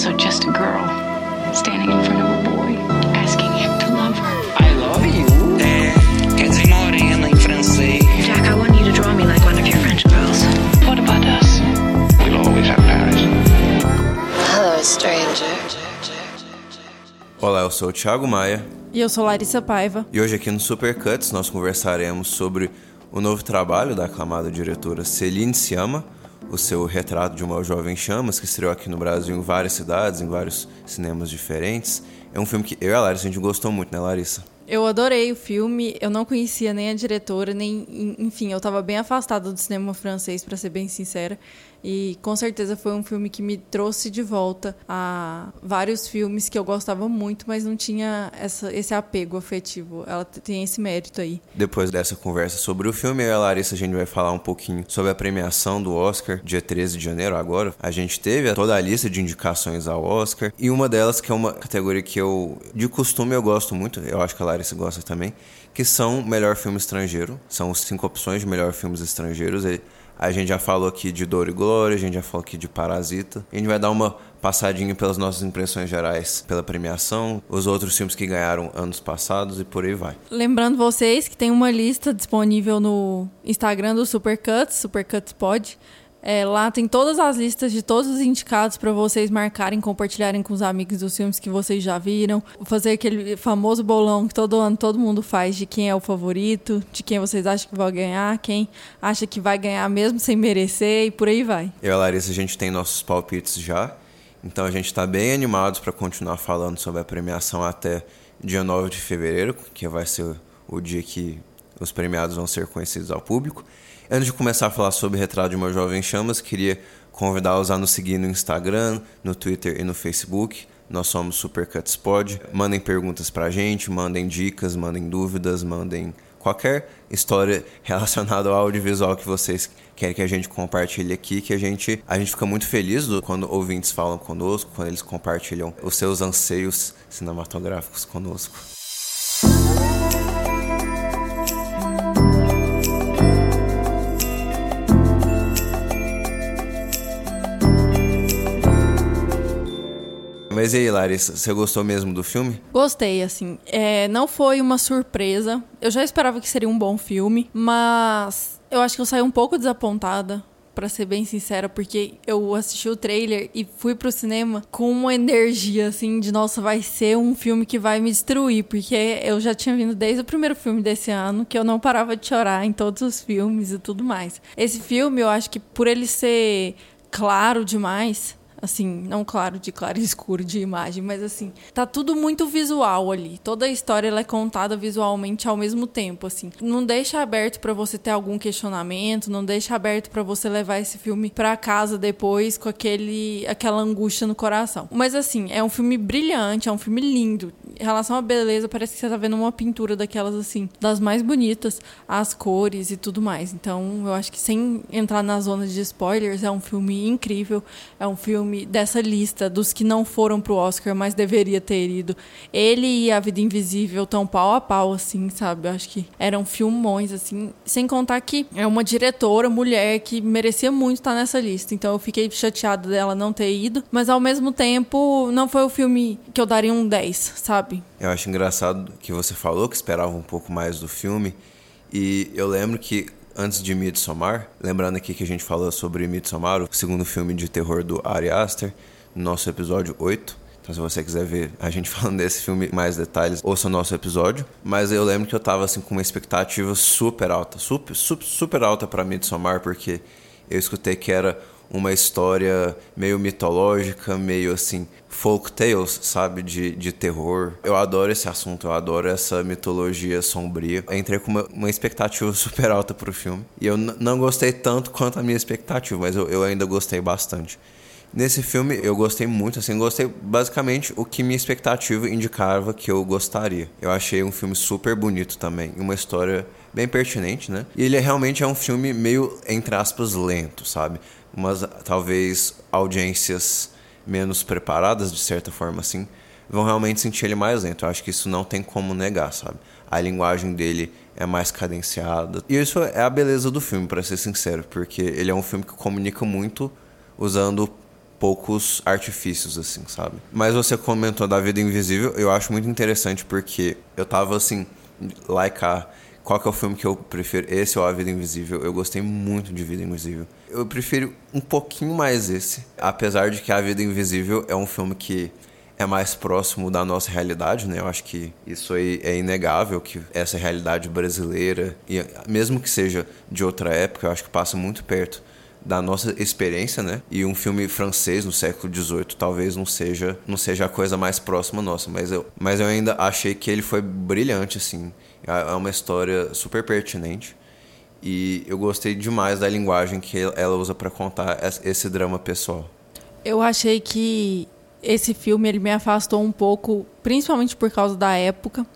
also just a girl standing in front of a boy asking him to love her. I love you. É, quer dizer morena em francês. Jack, I want you to draw me like one of your French girls. What about us? We'll always have Paris. Hello, stranger. Olá, eu sou o Thiago Maia E eu sou Larissa Paiva. e hoje aqui no Supercuts nós conversaremos sobre o novo trabalho da aclamada diretora Celine Sciamma, o seu Retrato de uma Jovem Chamas, que estreou aqui no Brasil em várias cidades, em vários cinemas diferentes. É um filme que eu e a Larissa a gente gostou muito, né, Larissa? Eu adorei o filme, eu não conhecia nem a diretora, nem. Enfim, eu tava bem afastada do cinema francês, para ser bem sincera. E com certeza foi um filme que me trouxe de volta a vários filmes que eu gostava muito, mas não tinha essa, esse apego afetivo. Ela tem esse mérito aí. Depois dessa conversa sobre o filme, eu e a Larissa a gente vai falar um pouquinho sobre a premiação do Oscar, dia 13 de janeiro agora. A gente teve toda a lista de indicações ao Oscar, e uma delas que é uma categoria que eu, de costume, eu gosto muito, eu acho que a Larissa gosta também, que são melhor filme estrangeiro. São cinco opções de melhor filmes estrangeiros. A gente já falou aqui de Dor e Glória, a gente já falou aqui de Parasita. A gente vai dar uma passadinha pelas nossas impressões gerais pela premiação, os outros filmes que ganharam anos passados e por aí vai. Lembrando vocês que tem uma lista disponível no Instagram do Supercuts, Supercuts Pod. É, lá tem todas as listas de todos os indicados para vocês marcarem, compartilharem com os amigos dos filmes que vocês já viram. Fazer aquele famoso bolão que todo ano todo mundo faz de quem é o favorito, de quem vocês acham que vai ganhar, quem acha que vai ganhar mesmo sem merecer e por aí vai. Eu e a Larissa, a gente tem nossos palpites já. Então a gente está bem animados para continuar falando sobre a premiação até dia 9 de fevereiro, que vai ser o dia que os premiados vão ser conhecidos ao público. Antes de começar a falar sobre Retrato de uma Jovem Chamas, queria convidá-los a nos seguir no Instagram, no Twitter e no Facebook. Nós somos Supercuts Pod. Mandem perguntas pra gente, mandem dicas, mandem dúvidas, mandem qualquer história relacionada ao audiovisual que vocês querem que a gente compartilhe aqui, que a gente, a gente fica muito feliz do- quando ouvintes falam conosco, quando eles compartilham os seus anseios cinematográficos conosco. Mas e aí, Larissa, você gostou mesmo do filme? Gostei, assim. É, não foi uma surpresa. Eu já esperava que seria um bom filme, mas eu acho que eu saí um pouco desapontada. Pra ser bem sincera, porque eu assisti o trailer e fui pro cinema com uma energia assim de nossa, vai ser um filme que vai me destruir, porque eu já tinha vindo desde o primeiro filme desse ano que eu não parava de chorar em todos os filmes e tudo mais. Esse filme, eu acho que por ele ser claro demais, assim, não claro de claro e escuro de imagem, mas assim, tá tudo muito visual ali. Toda a história ela é contada visualmente ao mesmo tempo, assim. Não deixa aberto pra você ter algum questionamento, não deixa aberto pra você levar esse filme pra casa depois com aquele aquela angústia no coração. Mas assim, é um filme brilhante, é um filme lindo. Em relação à beleza, parece que você tá vendo uma pintura daquelas assim, das mais bonitas, as cores e tudo mais. Então, eu acho que sem entrar na zona de spoilers, é um filme incrível, é um filme dessa lista dos que não foram pro Oscar, mas deveria ter ido. Ele e A Vida Invisível estão pau a pau, assim, sabe? Eu acho que eram filmões, assim. Sem contar que é uma diretora, mulher, que merecia muito estar nessa lista. Então eu fiquei chateada dela não ter ido. Mas ao mesmo tempo, não foi o filme que eu daria um 10, sabe? Eu acho engraçado que você falou que esperava um pouco mais do filme. E eu lembro que antes de Midsommar, lembrando aqui que a gente falou sobre Midsommar, o segundo filme de terror do Ari Aster, no nosso episódio 8. Então se você quiser ver a gente falando desse filme mais detalhes, ouça o nosso episódio. Mas eu lembro que eu tava assim com uma expectativa super alta, super super, super alta para Midsommar, porque eu escutei que era uma história meio mitológica, meio assim, folk tales, sabe, de, de terror. Eu adoro esse assunto, eu adoro essa mitologia sombria. Eu entrei com uma, uma expectativa super alta pro filme. E eu não gostei tanto quanto a minha expectativa, mas eu, eu ainda gostei bastante. Nesse filme eu gostei muito, assim, gostei basicamente o que minha expectativa indicava que eu gostaria. Eu achei um filme super bonito também, uma história bem pertinente, né? E ele é- realmente é um filme meio, entre aspas, lento, sabe? Umas, talvez, audiências menos preparadas, de certa forma, assim, vão realmente sentir ele mais lento. Eu acho que isso não tem como negar, sabe? A linguagem dele é mais cadenciada. E isso é a beleza do filme, para ser sincero, porque ele é um filme que comunica muito usando poucos artifícios, assim, sabe? Mas você comentou da Vida Invisível, eu acho muito interessante porque eu tava assim, lá e cá, qual que é o filme que eu prefiro? Esse ou A Vida Invisível? Eu gostei muito de Vida Invisível. Eu prefiro um pouquinho mais esse, apesar de que A Vida Invisível é um filme que é mais próximo da nossa realidade, né? Eu acho que isso aí é inegável, que essa realidade brasileira, e mesmo que seja de outra época, eu acho que passa muito perto da nossa experiência, né? E um filme francês no século XVIII talvez não seja não seja a coisa mais próxima nossa, mas eu, mas eu ainda achei que ele foi brilhante, assim. É uma história super pertinente e eu gostei demais da linguagem que ela usa para contar esse drama pessoal. Eu achei que esse filme ele me afastou um pouco, principalmente por causa da época,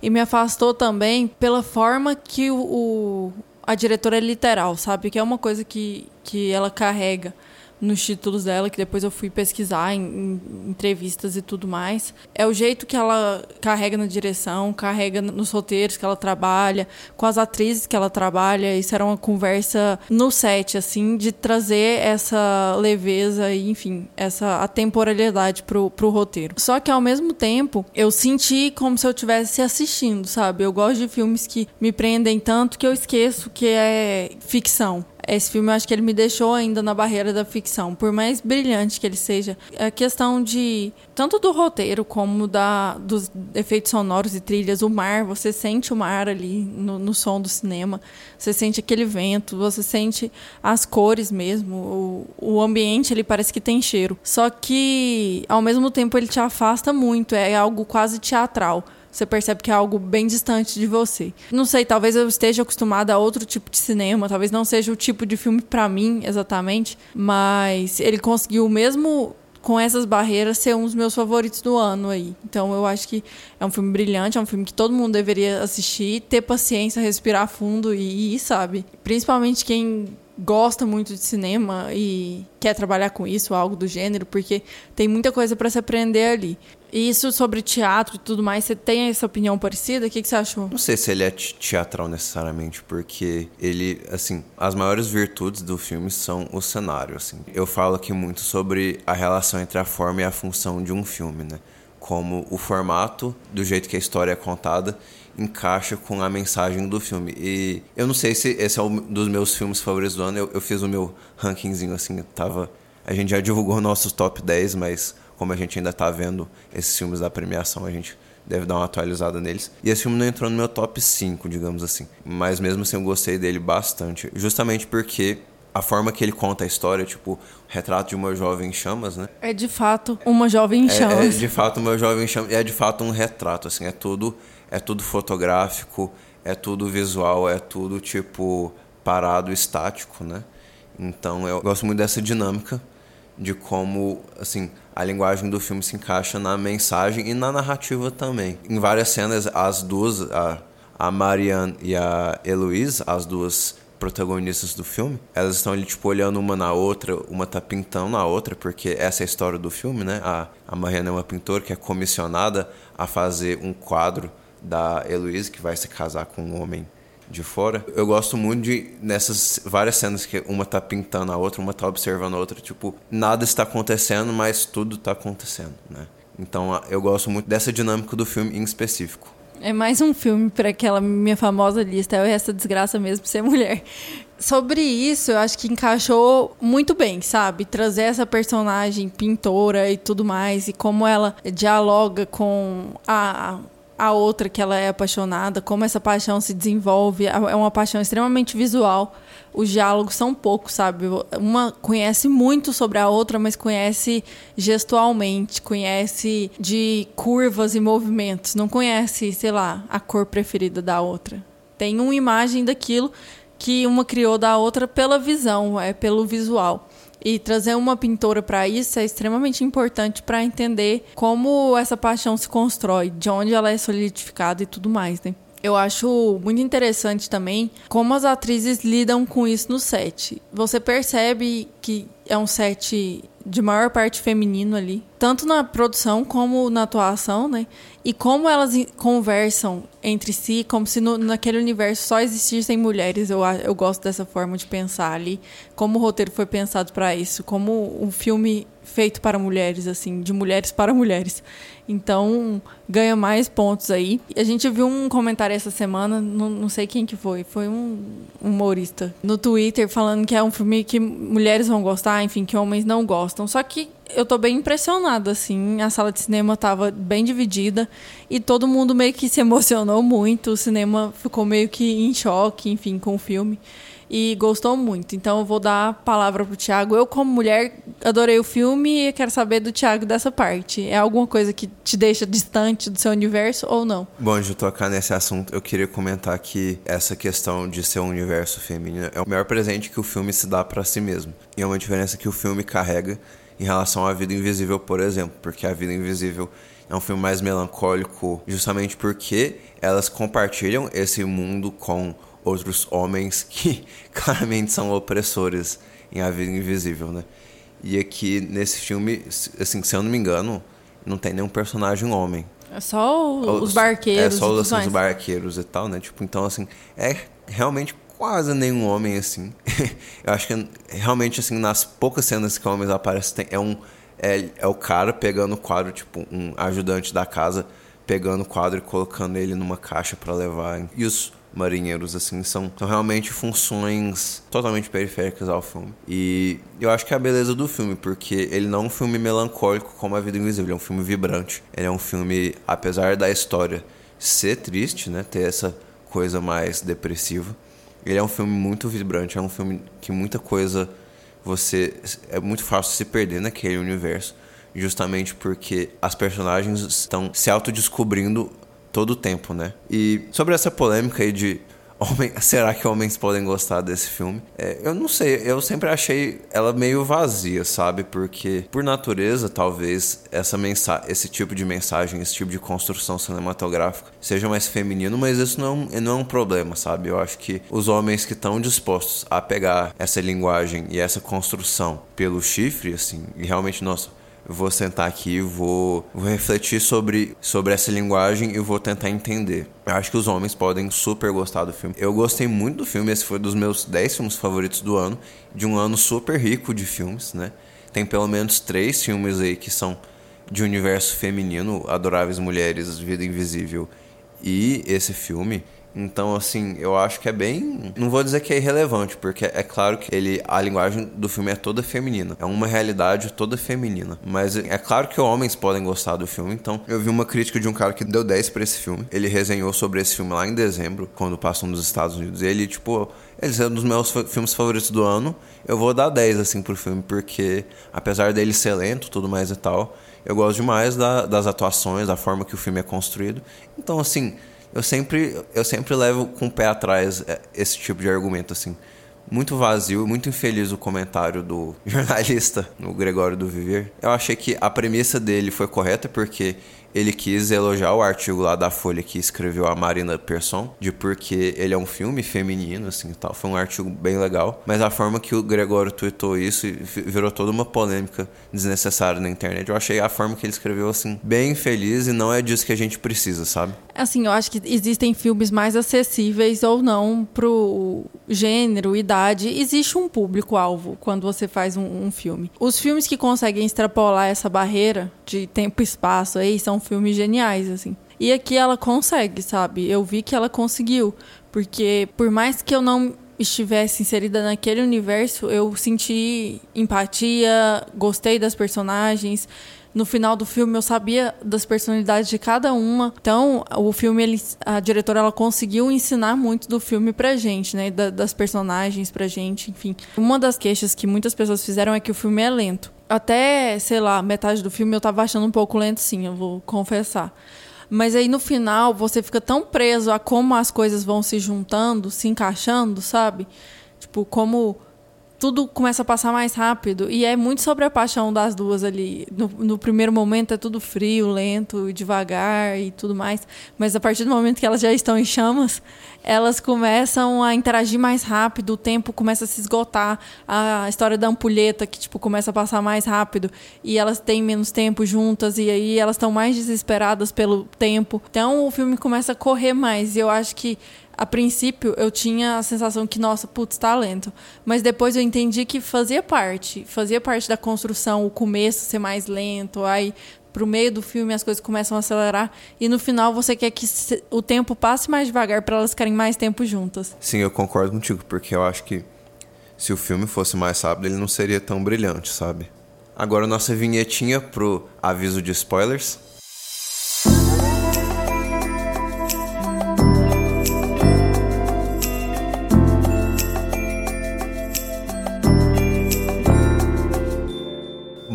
e me afastou também pela forma que o, o a diretora é literal, sabe? Que é uma coisa que, que ela carrega nos títulos dela, que depois eu fui pesquisar em, em, entrevistas e tudo mais. É o jeito que ela carrega na direção, carrega nos roteiros que ela trabalha, com as atrizes que ela trabalha. Isso era uma conversa no set, assim, de trazer essa leveza e, enfim, essa atemporalidade pro, pro roteiro. Só que ao mesmo tempo, eu senti como se eu estivesse assistindo, sabe? Eu gosto de filmes que me prendem tanto que eu esqueço que é ficção. Esse filme eu acho que ele me deixou ainda na barreira da ficção, por mais brilhante que ele seja. A questão de tanto do roteiro como da dos efeitos sonoros e trilhas, o mar, você sente o mar ali no, no som do cinema, você sente aquele vento, você sente as cores mesmo, o, o ambiente ele parece que tem cheiro. Só que ao mesmo tempo ele te afasta muito, é algo quase teatral você percebe que é algo bem distante de você. Não sei, talvez eu esteja acostumada a outro tipo de cinema, talvez não seja o tipo de filme para mim exatamente, mas ele conseguiu mesmo com essas barreiras ser um dos meus favoritos do ano aí. Então eu acho que é um filme brilhante, é um filme que todo mundo deveria assistir, ter paciência, respirar fundo e ir, sabe? Principalmente quem gosta muito de cinema e quer trabalhar com isso, algo do gênero, porque tem muita coisa para se aprender ali. E isso sobre teatro e tudo mais, você tem essa opinião parecida? O que, que você achou? Não sei se ele é teatral necessariamente, porque ele, assim, as maiores virtudes do filme são o cenário, assim. Eu falo aqui muito sobre a relação entre a forma e a função de um filme, né? Como o formato, do jeito que a história é contada, encaixa com a mensagem do filme. E eu não sei se esse é um dos meus filmes favoritos do ano. Eu, eu fiz o meu rankingzinho assim, tava. A gente já divulgou nossos top 10, mas como a gente ainda tá vendo esses filmes da premiação, a gente deve dar uma atualizada neles. E esse filme não entrou no meu top 5, digamos assim. Mas mesmo assim eu gostei dele bastante. Justamente porque a forma que ele conta a história, tipo, retrato de uma jovem em chamas, né? É de fato uma jovem em chamas. É, é de fato uma jovem em chamas. É de fato um retrato, assim. É tudo, é tudo fotográfico, é tudo visual, é tudo, tipo, parado, estático, né? Então eu gosto muito dessa dinâmica de como, assim, a linguagem do filme se encaixa na mensagem e na narrativa também. Em várias cenas, as duas, a, a Marianne e a Heloise, as duas protagonistas do filme, elas estão ali, tipo, olhando uma na outra, uma tá pintando na outra, porque essa é a história do filme, né? A, a Marianne é uma pintora que é comissionada a fazer um quadro da Heloise, que vai se casar com um homem de fora. Eu gosto muito de nessas várias cenas que uma tá pintando a outra, uma tá observando a outra, tipo, nada está acontecendo, mas tudo tá acontecendo, né? Então eu gosto muito dessa dinâmica do filme em específico. É mais um filme para aquela minha famosa lista, é essa desgraça mesmo ser mulher. Sobre isso, eu acho que encaixou muito bem, sabe? Trazer essa personagem pintora e tudo mais, e como ela dialoga com a a outra que ela é apaixonada, como essa paixão se desenvolve. É uma paixão extremamente visual. Os diálogos são poucos, sabe? Uma conhece muito sobre a outra, mas conhece gestualmente, conhece de curvas e movimentos. Não conhece, sei lá, a cor preferida da outra. Tem uma imagem daquilo que uma criou da outra pela visão, é pelo visual. E trazer uma pintora para isso é extremamente importante para entender como essa paixão se constrói, de onde ela é solidificada e tudo mais, né? Eu acho muito interessante também como as atrizes lidam com isso no set. Você percebe que é um set de maior parte feminino ali. Tanto na produção como na atuação, né? E como elas conversam entre si, como se no, naquele universo só existissem mulheres. Eu, eu gosto dessa forma de pensar ali. Como o roteiro foi pensado para isso. Como um filme feito para mulheres, assim, de mulheres para mulheres. Então, ganha mais pontos aí. A gente viu um comentário essa semana, não, não sei quem que foi, foi um humorista no Twitter falando que é um filme que mulheres vão gostar, enfim, que homens não gostam. Só que eu tô bem impressionada, assim. A sala de cinema tava bem dividida e todo mundo meio que se emocionou muito. O cinema ficou meio que em choque, enfim, com o filme. E gostou muito. Então eu vou dar a palavra pro Thiago. Eu, como mulher, adorei o filme e quero saber do Thiago dessa parte. É alguma coisa que te deixa distante do seu universo ou não? Bom, de tocar nesse assunto, eu queria comentar que essa questão de ser um universo feminino é o melhor presente que o filme se dá pra si mesmo. E é uma diferença que o filme carrega em relação à Vida Invisível, por exemplo, porque a Vida Invisível é um filme mais melancólico, justamente porque elas compartilham esse mundo com outros homens que claramente são opressores em A Vida Invisível, né? E aqui nesse filme, assim, se eu não me engano, não tem nenhum personagem homem. É só o- os barqueiros. É só tudo assim, os barqueiros e tal, né? Tipo, então assim, é realmente quase nenhum homem assim. Eu acho que realmente assim, nas poucas cenas que homens aparecem, é um é, é o cara pegando o quadro, tipo, um ajudante da casa pegando o quadro e colocando ele numa caixa pra levar. E os marinheiros, assim, são, são realmente funções totalmente periféricas ao filme. E eu acho que é a beleza do filme, porque ele não é um filme melancólico como A Vida Invisível, ele é um filme vibrante. Ele é um filme, apesar da história ser triste, né, ter essa coisa mais depressiva, ele é um filme muito vibrante, é um filme que muita coisa você é muito fácil se perder naquele universo, justamente porque as personagens estão se autodescobrindo todo o tempo, né? E sobre essa polêmica aí de homem, será que homens podem gostar desse filme? É, eu não sei, eu sempre achei ela meio vazia, sabe? Porque por natureza, talvez essa mensa esse tipo de mensagem, esse tipo de construção cinematográfica seja mais feminino, mas isso não não é um problema, sabe? Eu acho que os homens que estão dispostos a pegar essa linguagem e essa construção pelo chifre, assim, e realmente, nossa, vou sentar aqui vou, vou refletir sobre, sobre essa linguagem e vou tentar entender. Eu acho que os homens podem super gostar do filme. Eu gostei muito do filme, esse foi dos meus 10 filmes favoritos do ano, de um ano super rico de filmes, né? Tem pelo menos três filmes aí que são de universo feminino, Adoráveis Mulheres, Vida Invisível e esse filme. Então, assim, eu acho que é bem. Não vou dizer que é irrelevante, porque é claro que ele, a linguagem do filme é toda feminina. É uma realidade toda feminina. Mas é claro que homens podem gostar do filme. Então, eu vi uma crítica de um cara que deu 10 pra esse filme. Ele resenhou sobre esse filme lá em dezembro, quando passou nos Estados Unidos. E ele, tipo, ele é um dos meus filmes favoritos do ano. Eu vou dar 10, assim, pro filme, porque apesar dele ser lento tudo mais e tal, eu gosto demais da- das atuações, da forma que o filme é construído. Então, assim eu sempre, eu sempre levo com o pé atrás é, esse tipo de argumento, assim. Muito vazio, muito infeliz o comentário do jornalista, o Gregório do Viver. Eu achei que a premissa dele foi correta, porque ele quis elogiar o artigo lá da Folha que escreveu a Marina Persson, de porque ele é um filme feminino, assim e tal. Foi um artigo bem legal. Mas a forma que o Gregório tweetou isso vi- virou toda uma polêmica desnecessária na internet. Eu achei a forma que ele escreveu, assim, bem infeliz e não é disso que a gente precisa, sabe? Assim, eu acho que existem filmes mais acessíveis ou não pro gênero, idade. Existe um público-alvo quando você faz um, um filme. Os filmes que conseguem extrapolar essa barreira de tempo e espaço aí são filmes geniais, assim. E aqui ela consegue, sabe? Eu vi que ela conseguiu. Porque por mais que eu não estivesse inserida naquele universo, eu senti empatia, gostei das personagens. No final do filme eu sabia das personalidades de cada uma. Então, o filme, ele, a diretora ela conseguiu ensinar muito do filme pra gente, né? Da- das personagens pra gente, enfim. Uma das queixas que muitas pessoas fizeram é que o filme é lento. Até, sei lá, metade do filme eu tava achando um pouco lento, sim, eu vou confessar. Mas aí no final você fica tão preso a como as coisas vão se juntando, se encaixando, sabe? Tipo, como tudo começa a passar mais rápido. E é muito sobre a paixão das duas ali. No, no primeiro momento é tudo frio, lento devagar e tudo mais. Mas a partir do momento que elas já estão em chamas, elas começam a interagir mais rápido, o tempo começa a se esgotar. A história da ampulheta, que tipo, começa a passar mais rápido. E elas têm menos tempo juntas. E aí elas estão mais desesperadas pelo tempo. Então o filme começa a correr mais. E eu acho que a princípio eu tinha a sensação que, nossa, putz, tá lento. Mas depois eu entendi que fazia parte. Fazia parte da construção, o começo ser mais lento, aí pro meio do filme as coisas começam a acelerar e no final você quer que o tempo passe mais devagar para elas ficarem mais tempo juntas. Sim, eu concordo contigo, porque eu acho que se o filme fosse mais rápido, ele não seria tão brilhante, sabe? Agora nossa vinhetinha pro aviso de spoilers.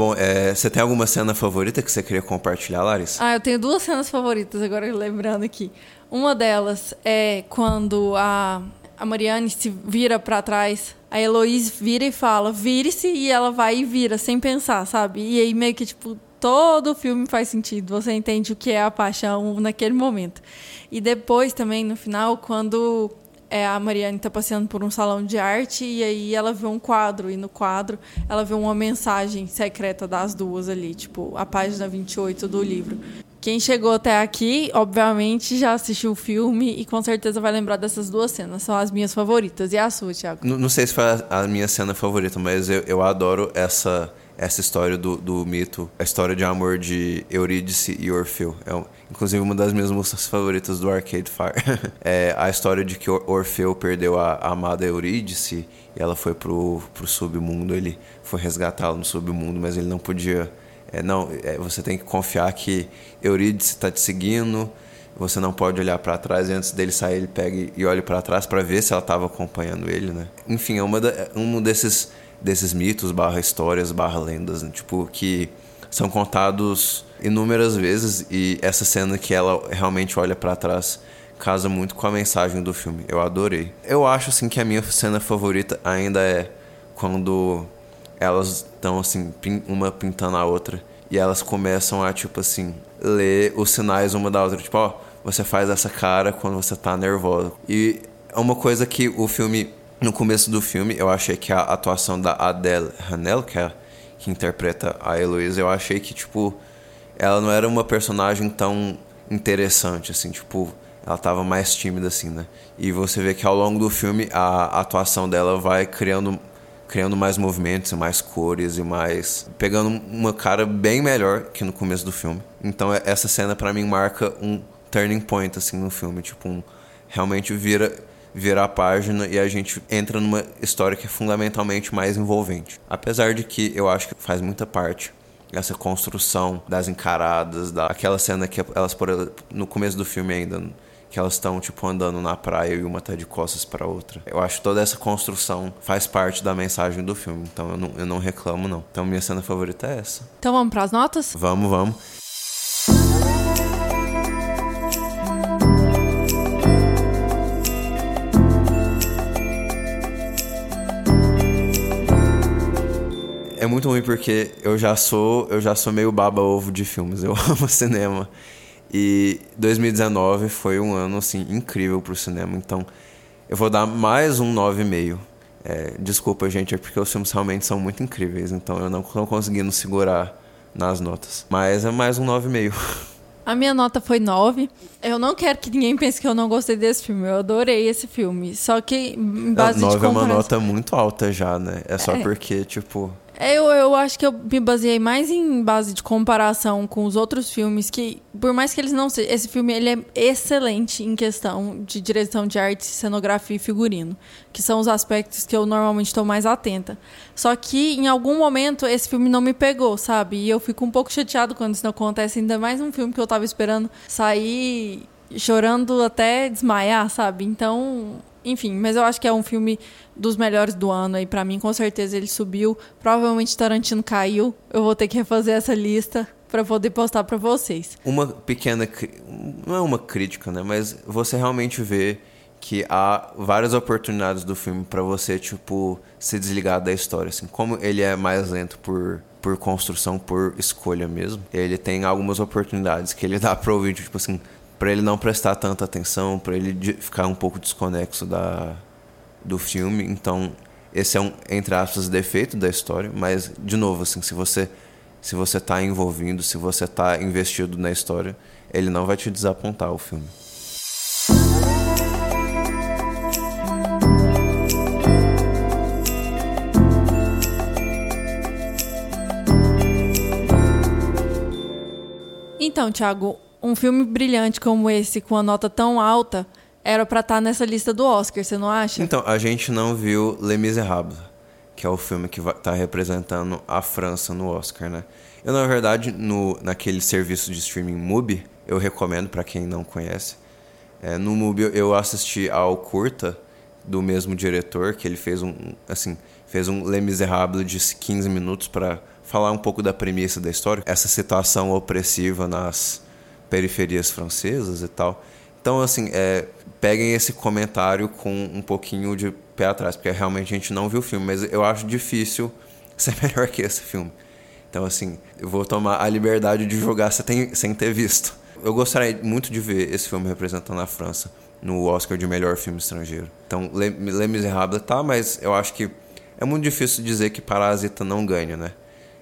Bom, é, você tem alguma cena favorita que você queria compartilhar, Larissa? Ah, eu tenho duas cenas favoritas, agora lembrando aqui. Uma delas é quando a, a Mariane se vira para trás, a Heloísa vira e fala, vire-se, e ela vai e vira, sem pensar, sabe? E aí meio que, tipo, todo o filme faz sentido, você entende o que é a paixão naquele momento. E depois também, no final, quando é, a Mariane está passeando por um salão de arte e aí ela vê um quadro, e no quadro ela vê uma mensagem secreta das duas ali, tipo, a página 28 do livro. Quem chegou até aqui, obviamente, já assistiu o filme e com certeza vai lembrar dessas duas cenas. São as minhas favoritas. E a sua, Thiago? Não, não sei se foi a, a minha cena favorita, mas eu, eu adoro essa essa história do, do mito, a história de amor de Eurídice e Orfeu. É, inclusive uma das minhas músicas favoritas do Arcade Fire. é a história de que Orfeu perdeu a, a amada Eurídice e ela foi pro, pro submundo, ele foi resgatá-la no submundo, mas ele não podia. É, não, é, você tem que confiar que Eurídice está te seguindo, você não pode olhar para trás e antes dele sair ele pega e olha para trás para ver se ela estava acompanhando ele, né? Enfim, é uma da, um desses desses mitos, barra histórias, barra lendas, né? tipo, que são contados inúmeras vezes e essa cena que ela realmente olha para trás casa muito com a mensagem do filme. Eu adorei. Eu acho assim que a minha cena favorita ainda é quando elas estão assim, uma pintando a outra e elas começam a tipo assim, ler os sinais uma da outra, tipo, ó, você faz essa cara quando você tá nervosa. E é uma coisa que o filme no começo do filme, eu achei que a atuação da Adele Hanel, que, é, que interpreta a Heloísa, eu achei que, tipo, ela não era uma personagem tão interessante, assim, tipo, ela tava mais tímida, assim, né? E você vê que ao longo do filme a atuação dela vai criando, criando mais movimentos, mais cores e mais. pegando uma cara bem melhor que no começo do filme. Então essa cena para mim marca um turning point, assim, no filme, tipo, um. realmente vira virar a página e a gente entra numa história que é fundamentalmente mais envolvente. Apesar de que eu acho que faz muita parte essa construção das encaradas, da aquela cena que elas por no começo do filme ainda que elas estão tipo andando na praia e uma tá de costas para outra. Eu acho que toda essa construção faz parte da mensagem do filme, então eu não, eu não reclamo não. Então minha cena favorita é essa. Então vamos para as notas? Vamos, vamos. É muito ruim porque eu já sou, eu já sou meio baba ovo de filmes. Eu amo cinema. E 2019 foi um ano assim incrível pro cinema, então eu vou dar mais um 9,5. É, desculpa, gente, é porque os filmes realmente são muito incríveis, então eu não estou conseguindo segurar nas notas. Mas é mais um 9,5. A minha nota foi 9. Eu não quero que ninguém pense que eu não gostei desse filme. Eu adorei esse filme. Só que em base 9 de 9 é uma nota muito alta já, né? É só é. porque, tipo... Eu, eu acho que eu me baseei mais em base de comparação com os outros filmes, que, por mais que eles não sejam. Esse filme ele é excelente em questão de direção de arte, cenografia e figurino, que são os aspectos que eu normalmente estou mais atenta. Só que, em algum momento, esse filme não me pegou, sabe? E eu fico um pouco chateado quando isso não acontece, ainda mais um filme que eu estava esperando sair chorando até desmaiar, sabe? Então, enfim, mas eu acho que é um filme dos melhores do ano. E para mim, com certeza, ele subiu. Provavelmente Tarantino caiu. Eu vou ter que refazer essa lista para poder postar para vocês. Uma pequena. Não é uma crítica, né? Mas você realmente vê que há várias oportunidades do filme para você, tipo, se desligar da história, assim. Como ele é mais lento por, por construção, por escolha mesmo, ele tem algumas oportunidades que ele dá para ouvir, tipo assim, para ele não prestar tanta atenção, para ele ficar um pouco desconexo da do filme. Então, esse é um entre aspas defeito da história, mas de novo, assim, se você se você tá envolvido, se você tá investido na história, ele não vai te desapontar o filme. Então, Thiago, um filme brilhante como esse, com a nota tão alta, era para estar tá nessa lista do Oscar, você não acha? Então, a gente não viu Les Miserables, que é o filme que está representando a França no Oscar, né? Eu, na verdade, no, naquele serviço de streaming Mubi, eu recomendo para quem não conhece. É, no Mubi eu assisti ao curta do mesmo diretor, que ele fez um, assim, fez um Les Miserables de 15 minutos para falar um pouco da premissa da história, essa situação opressiva nas periferias francesas e tal. Então, assim, é, peguem esse comentário com um pouquinho de pé atrás, porque realmente a gente não viu o filme, mas eu acho difícil ser melhor que esse filme. Então, assim, eu vou tomar a liberdade de jogar sem, sem ter visto. Eu gostaria muito de ver esse filme representando a França no Oscar de melhor filme estrangeiro. Então, Les Miserables tá, mas eu acho que é muito difícil dizer que Parasita não ganha, né?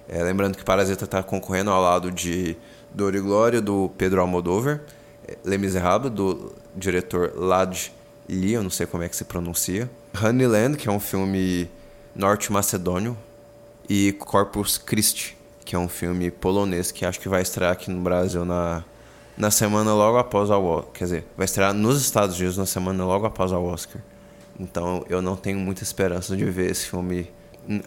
É, lembrando que Parasita está concorrendo ao lado de Dor e Glória, do Pedro Almodóvar, é, Les Miserables, do diretor Lad Lee, eu não sei como é que se pronuncia, Honeyland, que é um filme norte-macedônio, e Corpus Christi, que é um filme polonês que acho que vai estrear aqui no Brasil na, na semana logo após o Oscar. Quer dizer, vai estrear nos Estados Unidos na semana logo após o Oscar. Então eu não tenho muita esperança de ver esse filme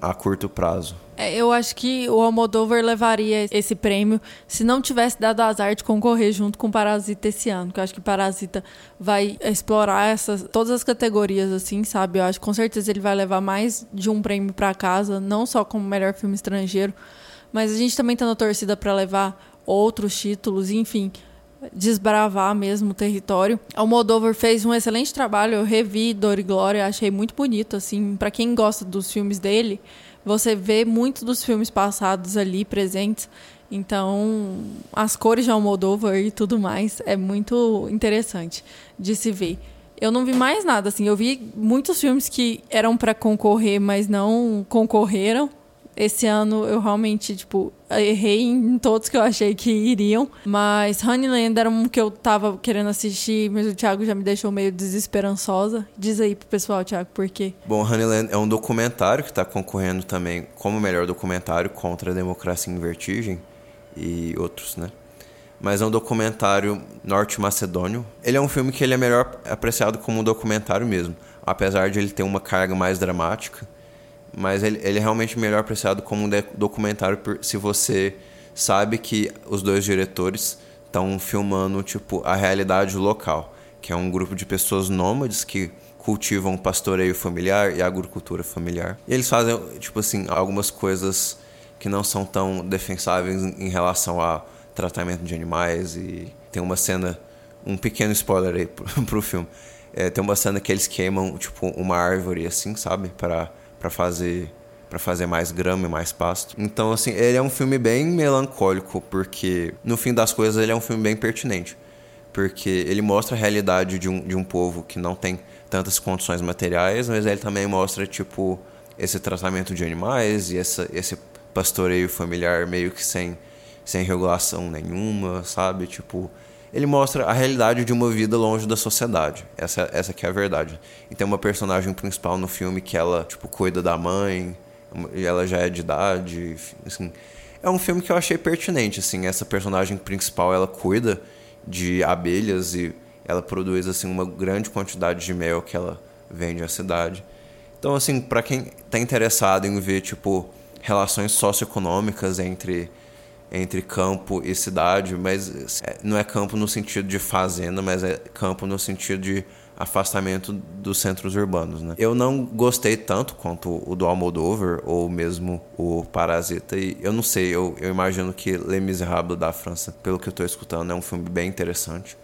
a curto prazo. É, eu acho que o Almodóvar levaria esse prêmio se não tivesse dado azar de concorrer junto com Parasita esse ano. Que eu acho que Parasita vai explorar essas, todas as categorias, assim, sabe? Eu acho que com certeza ele vai levar mais de um prêmio para casa, não só como melhor filme estrangeiro, mas a gente também tá na torcida para levar outros títulos, enfim desbravar mesmo o território. Almodóvar fez um excelente trabalho, eu revi Dor e Glória, achei muito bonito, assim, para quem gosta dos filmes dele, você vê muitos dos filmes passados ali presentes, então as cores de Almodóvar e tudo mais é muito interessante de se ver. Eu não vi mais nada, assim, eu vi muitos filmes que eram para concorrer, mas não concorreram, esse ano eu realmente, tipo, errei em todos que eu achei que iriam. Mas Honeyland era um que eu tava querendo assistir, mas o Thiago já me deixou meio desesperançosa. Diz aí pro pessoal, Thiago, por quê? Bom, Honeyland é um documentário que tá concorrendo também como melhor documentário contra a democracia em vertigem e outros, né? Mas é um documentário norte-macedônio. Ele é um filme que ele é melhor apreciado como um documentário mesmo, apesar de ele ter uma carga mais dramática mas ele, ele é realmente melhor apreciado como um documentário por, se você sabe que os dois diretores estão filmando tipo a realidade local, que é um grupo de pessoas nômades que cultivam pastoreio familiar e agricultura familiar. E eles fazem tipo assim algumas coisas que não são tão defensáveis em relação a tratamento de animais e tem uma cena um pequeno spoiler aí pro, pro filme. É, tem uma cena que eles queimam tipo uma árvore assim, sabe, para para fazer para fazer mais grama e mais pasto. Então, assim, ele é um filme bem melancólico, porque no fim das coisas ele é um filme bem pertinente. Porque ele mostra a realidade de um, de um povo que não tem tantas condições materiais, mas ele também mostra, tipo, esse tratamento de animais e essa, esse pastoreio familiar meio que sem, sem regulação nenhuma, sabe? Tipo, ele mostra a realidade de uma vida longe da sociedade. Essa, essa que é a verdade. E tem uma personagem principal no filme que ela, tipo, cuida da mãe, ela já é de idade, assim. É um filme que eu achei pertinente, assim, essa personagem principal, ela cuida de abelhas e ela produz, assim, uma grande quantidade de mel que ela vende à cidade. Então, assim, para quem tá interessado em ver, tipo, relações socioeconômicas entre entre campo e cidade, mas é, não é campo no sentido de fazenda, mas é campo no sentido de afastamento dos centros urbanos, né? Eu não gostei tanto quanto o do Almodóvar ou mesmo o Parasita e eu não sei, eu, eu imagino que Les Miserables da França, pelo que eu estou escutando, é um filme bem interessante.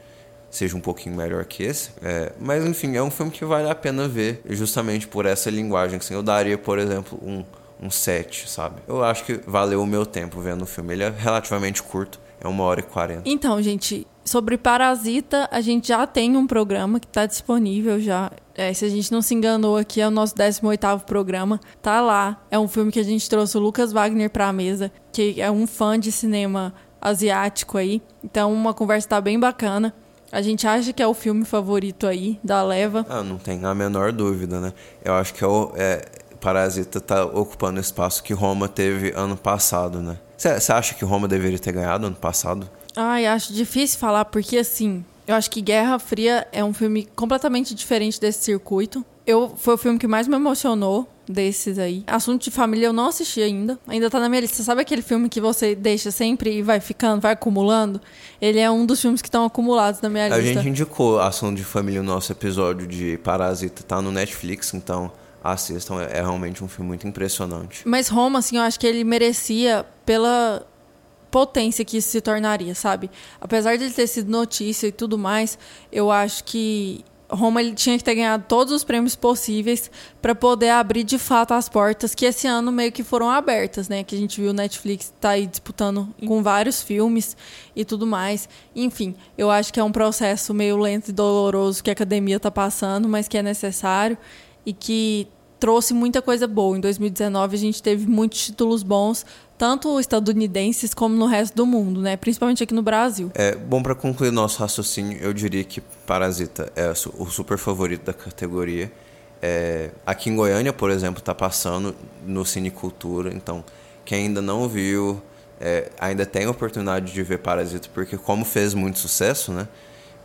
seja um pouquinho melhor que esse. É, mas enfim, é um filme que vale a pena ver justamente por essa linguagem. Assim, eu daria, por exemplo, um, um 7, sabe? Eu acho que valeu o meu tempo vendo o filme. Ele é relativamente curto, é uma hora e quarenta. Então, gente, sobre Parasita, a gente já tem um programa que está disponível já. É, se a gente não se enganou aqui, é o nosso 18º programa. Tá lá. É um filme que a gente trouxe o Lucas Wagner para a mesa, que é um fã de cinema asiático aí. Então, uma conversa tá bem bacana. A gente acha que é o filme favorito aí da leva. Ah, não tem a menor dúvida, né? Eu acho que é o é, Parasita tá ocupando o espaço que Roma teve ano passado, né? Você acha que Roma deveria ter ganhado ano passado? Ai, acho difícil falar, porque assim, eu acho que Guerra Fria é um filme completamente diferente desse circuito. Eu, foi o filme que mais me emocionou desses aí. Assunto de família eu não assisti ainda. Ainda tá na minha lista. Sabe aquele filme que você deixa sempre e vai ficando, vai acumulando? Ele é um dos filmes que estão acumulados na minha A lista. gente indicou Assunto de Família no nosso episódio de Parasita, tá no Netflix, então assistam. É, é realmente um filme muito impressionante. Mas Roma, assim, eu acho que ele merecia pela potência que isso se tornaria, sabe? Apesar de ele ter sido notícia e tudo mais, eu acho que Roma ele tinha que ter ganhado todos os prêmios possíveis para poder abrir de fato as portas que esse ano meio que foram abertas, né? Que a gente viu o Netflix tá aí disputando com vários filmes e tudo mais. Enfim, eu acho que é um processo meio lento e doloroso que a academia tá passando, mas que é necessário e que trouxe muita coisa boa. Em 2019 a gente teve muitos títulos bons, tanto estadunidenses como no resto do mundo, né? Principalmente aqui no Brasil. É bom para concluir nosso raciocínio, eu diria que Parasita é o super favorito da categoria. É, aqui em Goiânia, por exemplo, está passando no Cinecultura, então quem ainda não viu, é, ainda tem a oportunidade de ver Parasita, porque como fez muito sucesso, né?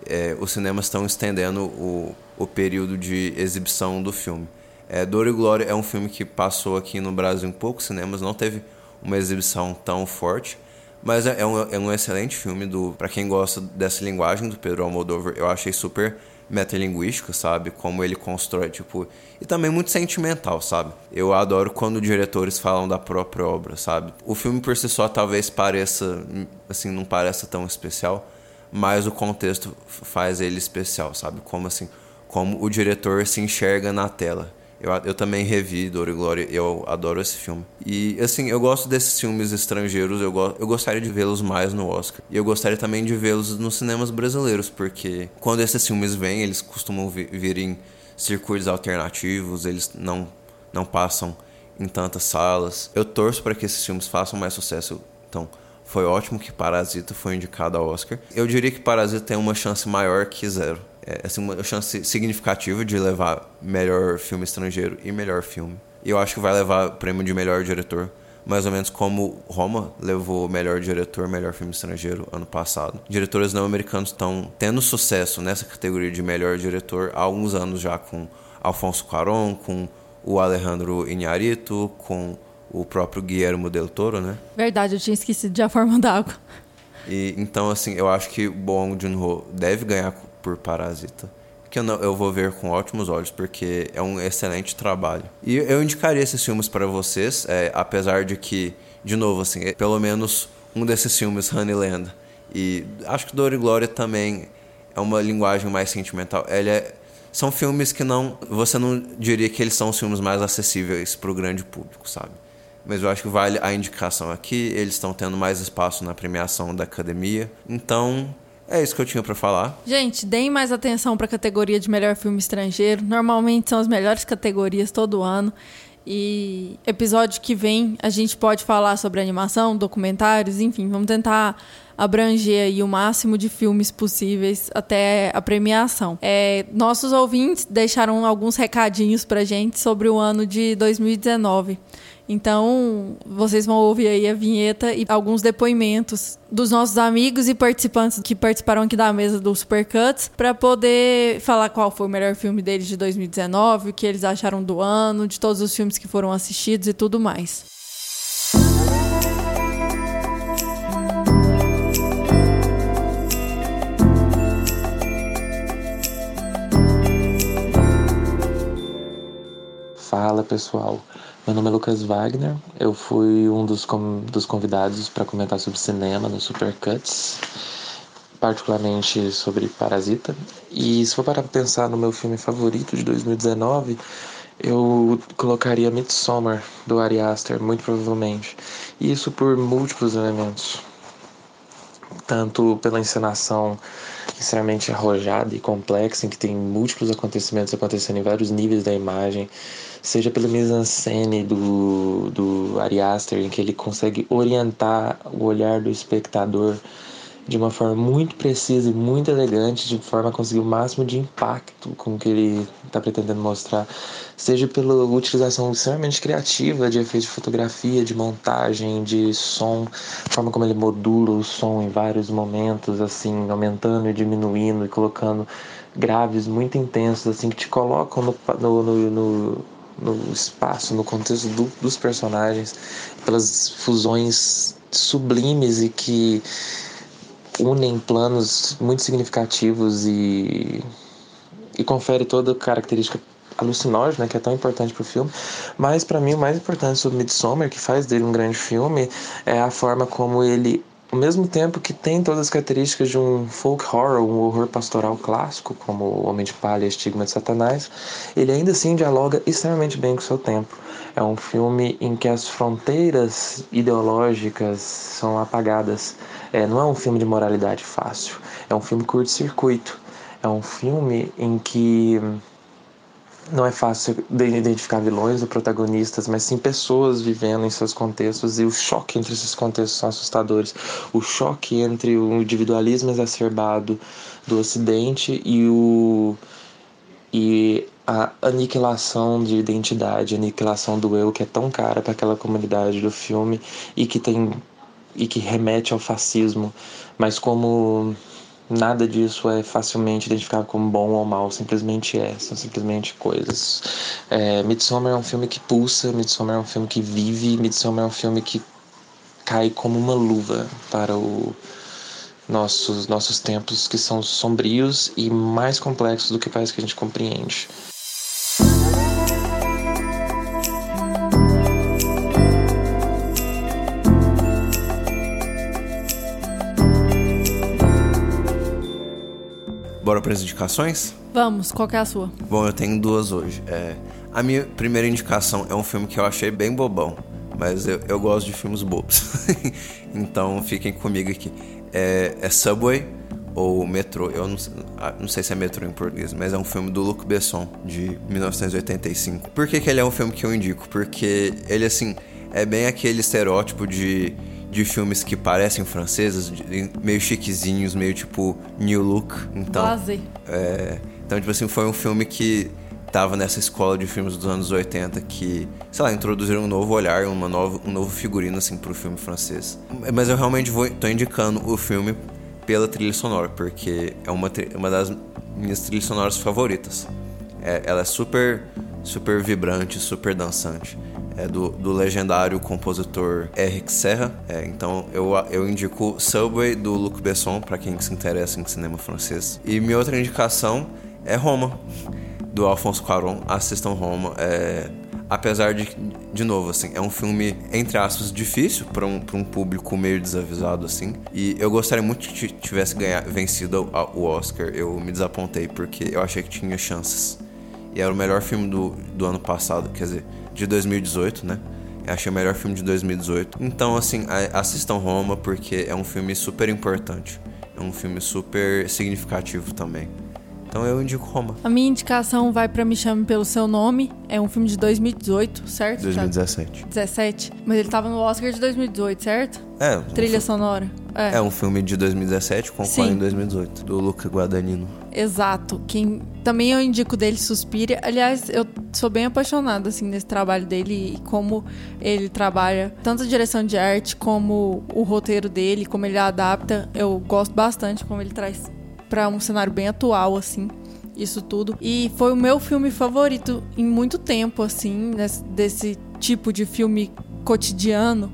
É, os cinemas estão estendendo o, o período de exibição do filme. É, Dor e Glória é um filme que passou aqui no Brasil em poucos cinemas, não teve uma exibição tão forte, mas é um, é um excelente filme do para quem gosta dessa linguagem do Pedro Almodóvar. Eu achei super metalinguístico, sabe? Como ele constrói, tipo, e também muito sentimental, sabe? Eu adoro quando diretores falam da própria obra, sabe? O filme por si só talvez pareça, assim, não pareça tão especial, mas o contexto faz ele especial, sabe? Como assim, como o diretor se enxerga na tela. Eu, eu também revi Dor e Glória, eu adoro esse filme. E assim, eu gosto desses filmes estrangeiros, eu, go eu gostaria de vê-los mais no Oscar. E eu gostaria também de vê-los nos cinemas brasileiros, porque quando esses filmes vêm, eles costumam vir, vir em circuitos alternativos, eles não, não passam em tantas salas. Eu torço para que esses filmes façam mais sucesso. Então, foi ótimo que Parasita foi indicado ao Oscar. Eu diria que Parasita tem uma chance maior que Zero é, assim, uma chance significativa de levar melhor filme estrangeiro e melhor filme. E eu acho que vai levar o prêmio de melhor diretor, mais ou menos como Roma levou melhor diretor, melhor filme estrangeiro ano passado. Diretores não americanos estão tendo sucesso nessa categoria de melhor diretor há alguns anos já com Alfonso Cuarón, com o Alejandro Iñárritu, com o próprio Guillermo del Toro, né? Verdade, eu tinha esquecido de A Forma d'Água. E então assim, eu acho que Bong Joon-ho deve ganhar por Parasita. Que eu, não, eu vou ver com ótimos olhos, porque é um excelente trabalho. E eu indicaria esses filmes para vocês, é, apesar de que, de novo, assim, é, pelo menos um desses filmes, Honeyland, e acho que Dor e Glória também é uma linguagem mais sentimental. Ele é, são filmes que não. Você não diria que eles são os filmes mais acessíveis para o grande público, sabe? Mas eu acho que vale a indicação aqui. Eles estão tendo mais espaço na premiação da academia. Então, é isso que eu tinha para falar. Gente, deem mais atenção para a categoria de melhor filme estrangeiro. Normalmente são as melhores categorias todo ano. E episódio que vem a gente pode falar sobre animação, documentários, enfim, vamos tentar abranger aí o máximo de filmes possíveis até a premiação. É, nossos ouvintes deixaram alguns recadinhos pra gente sobre o ano de 2019. Então, vocês vão ouvir aí a vinheta e alguns depoimentos dos nossos amigos e participantes que participaram aqui da mesa do Supercuts para poder falar qual foi o melhor filme deles de 2019, o que eles acharam do ano, de todos os filmes que foram assistidos e tudo mais. Fala pessoal, meu nome é Lucas Wagner, eu fui um dos, com, dos convidados para comentar sobre cinema no Supercuts. particularmente sobre Parasita. E se for parar pra pensar no meu filme favorito de 2019, eu colocaria Midsommar, do Ari Aster, muito provavelmente. E isso por múltiplos elementos. Tanto pela encenação extremamente arrojada e complexa, em que tem múltiplos acontecimentos acontecendo em vários níveis da imagem, seja pela mise-en-scène do, do Ari Aster, em que ele consegue orientar o olhar do espectador de uma forma muito precisa e muito elegante, de forma a conseguir o máximo de impacto com o que ele está pretendendo mostrar, seja pela utilização extremamente criativa de efeitos de fotografia, de montagem, de som, forma como ele modula o som em vários momentos, assim, aumentando e diminuindo e colocando graves muito intensos, assim, que te colocam no, no, no, no no espaço, no contexto do, dos personagens, pelas fusões sublimes e que unem planos muito significativos e, e confere toda a característica alucinógena que é tão importante para o filme, mas para mim o mais importante sobre Midsommar, que faz dele um grande filme, é a forma como ele ao mesmo tempo que tem todas as características de um folk horror, um horror pastoral clássico, como O Homem de Palha e Estigma de Satanás, ele ainda assim dialoga extremamente bem com o seu tempo. É um filme em que as fronteiras ideológicas são apagadas. É, não é um filme de moralidade fácil, é um filme curto-circuito. É um filme em que não é fácil identificar vilões ou protagonistas, mas sim pessoas vivendo em seus contextos e o choque entre esses contextos são assustadores. O choque entre o individualismo exacerbado do Ocidente e o e a aniquilação de identidade, a aniquilação do eu que é tão cara para aquela comunidade do filme e que tem e que remete ao fascismo, mas como Nada disso é facilmente identificado como bom ou mal, simplesmente é, são simplesmente coisas. É, Midsommar é um filme que pulsa, Midsommar é um filme que vive, Midsommar é um filme que cai como uma luva para o nossos nossos tempos que são sombrios e mais complexos do que parece que a gente compreende. Bora para as indicações? Vamos, qual que é a sua? Bom, eu tenho duas hoje. É, a minha primeira indicação é um filme que eu achei bem bobão, mas eu, eu gosto de filmes bobos. então fiquem comigo aqui. É, é Subway ou Metrô, eu não, ah, não, sei se é Metrô em português, mas é um filme do Luc Besson, de 1985. Por que, que ele é um filme que eu indico? Porque ele, assim, é bem aquele estereótipo de de filmes que parecem franceses, meio chiquezinhos, meio tipo new look. Então, é, então tipo assim, foi um filme que tava nessa escola de filmes dos anos 80 que, sei lá, introduziram um novo olhar, uma nova, um novo figurino assim pro filme francês. Mas eu realmente vou tô indicando o filme pela trilha sonora, porque é uma, uma das minhas trilhas sonoras favoritas. É, ela é super super vibrante, super dançante é do, do legendário compositor Eric Serra. É, então eu, eu indico Subway do Luc Besson para quem se interessa em cinema francês. E minha outra indicação é Roma do Alfonso Cuarón. Assistam Roma. É, apesar de, de novo, assim, é um filme, entre aspas, difícil para um, um público meio desavisado, assim. E eu gostaria muito que tivesse ganhar, vencido o Oscar. Eu me desapontei porque eu achei que tinha chances. E era o melhor filme do, do ano passado, quer dizer, de 2018, né? Eu achei o melhor filme de 2018. Então, assim, assistam Roma porque é um filme super importante. É um filme super significativo também. Então eu indico Roma. A minha indicação vai para Me Chame Pelo Seu Nome. É um filme de 2018, certo? 2017. 17. Mas ele tava no Oscar de 2018, certo? É. Trilha um sonora. É. é. um filme de 2017 com em 2018, do Luca Guadagnino. Exato. Quem também eu indico dele Suspira. Aliás, eu sou bem apaixonada assim nesse trabalho dele e como ele trabalha tanto a direção de arte como o roteiro dele, como ele adapta. Eu gosto bastante como ele traz para um cenário bem atual, assim, isso tudo. E foi o meu filme favorito em muito tempo, assim, desse tipo de filme cotidiano.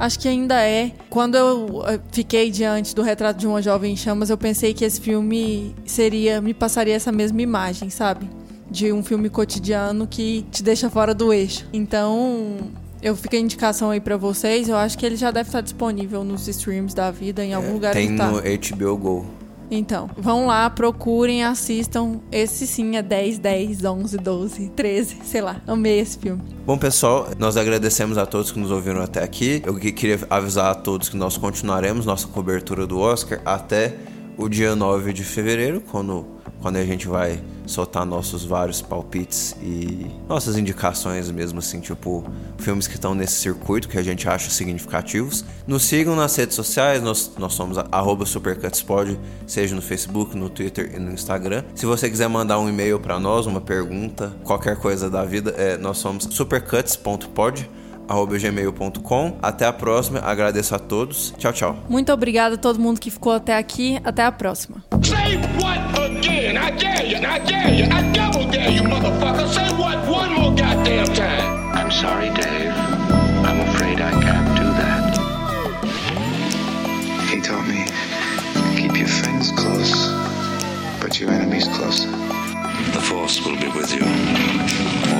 Acho que ainda é. Quando eu fiquei diante do retrato de uma jovem em chamas, eu pensei que esse filme seria, me passaria essa mesma imagem, sabe? De um filme cotidiano que te deixa fora do eixo. Então, Eu fico a indicação aí pra vocês. Eu acho que ele já deve estar disponível nos streams da vida, em algum lugar Tem ele tá. no HBO Go. Então, vão lá, procurem, assistam. Esse sim é 10, 10, 11, 12, 13, sei lá. Amei esse filme. Bom, pessoal, nós agradecemos a todos que nos ouviram até aqui. Eu que- queria avisar a todos que nós continuaremos nossa cobertura do Oscar até o dia 9 de fevereiro, quando, quando a gente vai soltar nossos vários palpites e nossas indicações mesmo, assim, tipo, filmes que estão nesse circuito que a gente acha significativos. Nos sigam nas redes sociais, nós, nós somos arroba supercutspod, seja no Facebook, no Twitter e no Instagram. Se você quiser mandar um e-mail para nós, uma pergunta, qualquer coisa da vida, é, nós somos supercuts.pod gmail.com. Até a próxima, agradeço a todos. Tchau, tchau. Muito obrigada a todo mundo que ficou até aqui. Até a próxima. Say what again? I dare you. I dare you. I double dare you, motherfucker. Say what one more goddamn time. I'm sorry, Dave. I'm afraid I can't do that. He taught me keep your friends close, but your enemies closer. The Force will be with you.